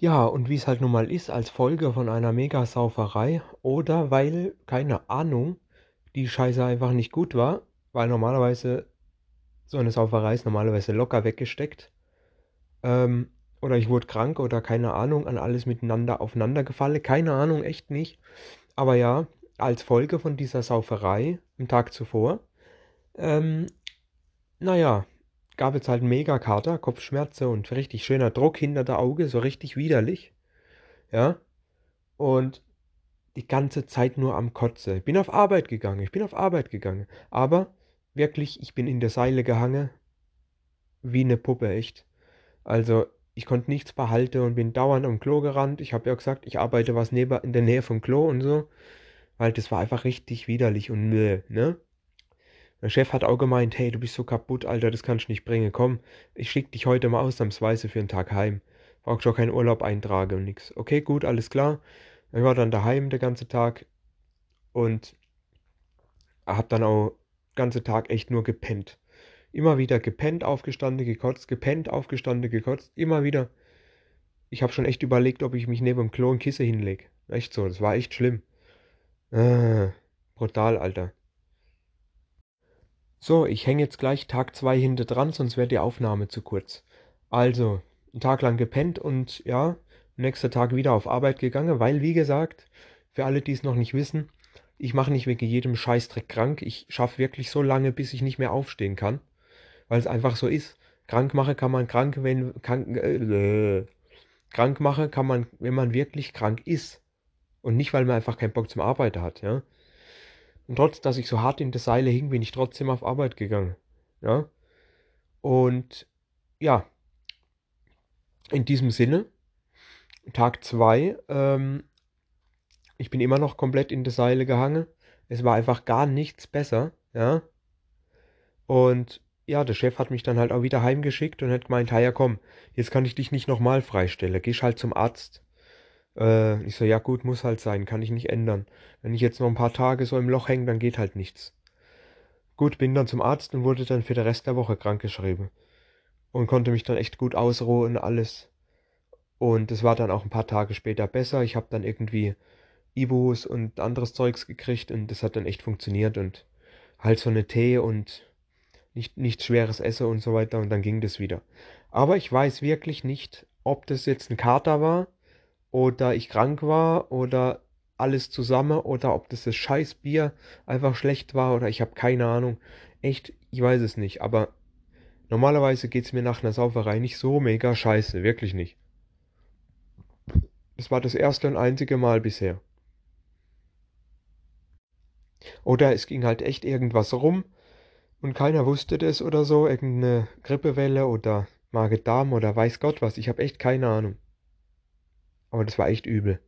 Ja, und wie es halt nun mal ist, als Folge von einer Megasauferei oder weil, keine Ahnung, die Scheiße einfach nicht gut war, weil normalerweise so eine Sauferei ist normalerweise locker weggesteckt. Ähm, oder ich wurde krank oder keine Ahnung, an alles miteinander aufeinander gefallen. Keine Ahnung, echt nicht. Aber ja, als Folge von dieser Sauferei am Tag zuvor, ähm, naja, gab es halt mega Kater, Kopfschmerzen und richtig schöner Druck hinter der Auge, so richtig widerlich. Ja. Und die ganze Zeit nur am Kotze. Ich bin auf Arbeit gegangen, ich bin auf Arbeit gegangen. Aber wirklich, ich bin in der Seile gehangen. Wie eine Puppe, echt. Also, ich konnte nichts behalten und bin dauernd am Klo gerannt. Ich habe ja gesagt, ich arbeite was neben, in der Nähe vom Klo und so. Weil das war einfach richtig widerlich und Müll, ne? Mein Chef hat auch gemeint, hey, du bist so kaputt, Alter, das kannst du nicht bringen. Komm, ich schick dich heute mal ausnahmsweise für einen Tag heim. Brauchst auch keinen Urlaub eintragen und nix. Okay, gut, alles klar. Ich war dann daheim den ganzen Tag und hab dann auch den ganzen Tag echt nur gepennt. Immer wieder gepennt, aufgestanden, gekotzt, gepennt, aufgestanden, gekotzt. Immer wieder. Ich habe schon echt überlegt, ob ich mich neben dem Klo ein Kissen hinleg. Echt so, das war echt schlimm. Äh, brutal, Alter. So, ich hänge jetzt gleich Tag 2 hinter dran, sonst wäre die Aufnahme zu kurz. Also, einen Tag lang gepennt und ja, nächster Tag wieder auf Arbeit gegangen, weil, wie gesagt, für alle, die es noch nicht wissen, ich mache nicht wegen jedem Scheißdreck krank. Ich schaffe wirklich so lange, bis ich nicht mehr aufstehen kann, weil es einfach so ist. Krank machen kann man krank, wenn krank, äh, krank machen kann man, wenn man wirklich krank ist und nicht, weil man einfach keinen Bock zum Arbeiten hat, ja. Und trotz, dass ich so hart in der Seile hing, bin ich trotzdem auf Arbeit gegangen. Ja. Und ja, in diesem Sinne, Tag 2, ähm, ich bin immer noch komplett in der Seile gehangen. Es war einfach gar nichts besser, ja. Und ja, der Chef hat mich dann halt auch wieder heimgeschickt und hat gemeint, ja komm, jetzt kann ich dich nicht nochmal freistellen, gehst halt zum Arzt. Äh, ich so, ja gut, muss halt sein, kann ich nicht ändern. Wenn ich jetzt noch ein paar Tage so im Loch hänge, dann geht halt nichts. Gut, bin dann zum Arzt und wurde dann für den Rest der Woche krankgeschrieben. Und konnte mich dann echt gut ausruhen und alles. Und es war dann auch ein paar Tage später besser. Ich habe dann irgendwie Ibus und anderes Zeugs gekriegt und das hat dann echt funktioniert und halt so eine Tee und nicht, nichts schweres Essen und so weiter und dann ging das wieder. Aber ich weiß wirklich nicht, ob das jetzt ein Kater war oder ich krank war oder alles zusammen oder ob das das Scheißbier einfach schlecht war oder ich habe keine Ahnung. Echt, ich weiß es nicht, aber normalerweise geht es mir nach einer Sauferei nicht so mega scheiße, wirklich nicht. Das war das erste und einzige Mal bisher. Oder es ging halt echt irgendwas rum und keiner wusste das oder so, irgendeine Grippewelle oder Magen-Darm oder weiß Gott was, ich habe echt keine Ahnung. Aber das war echt übel.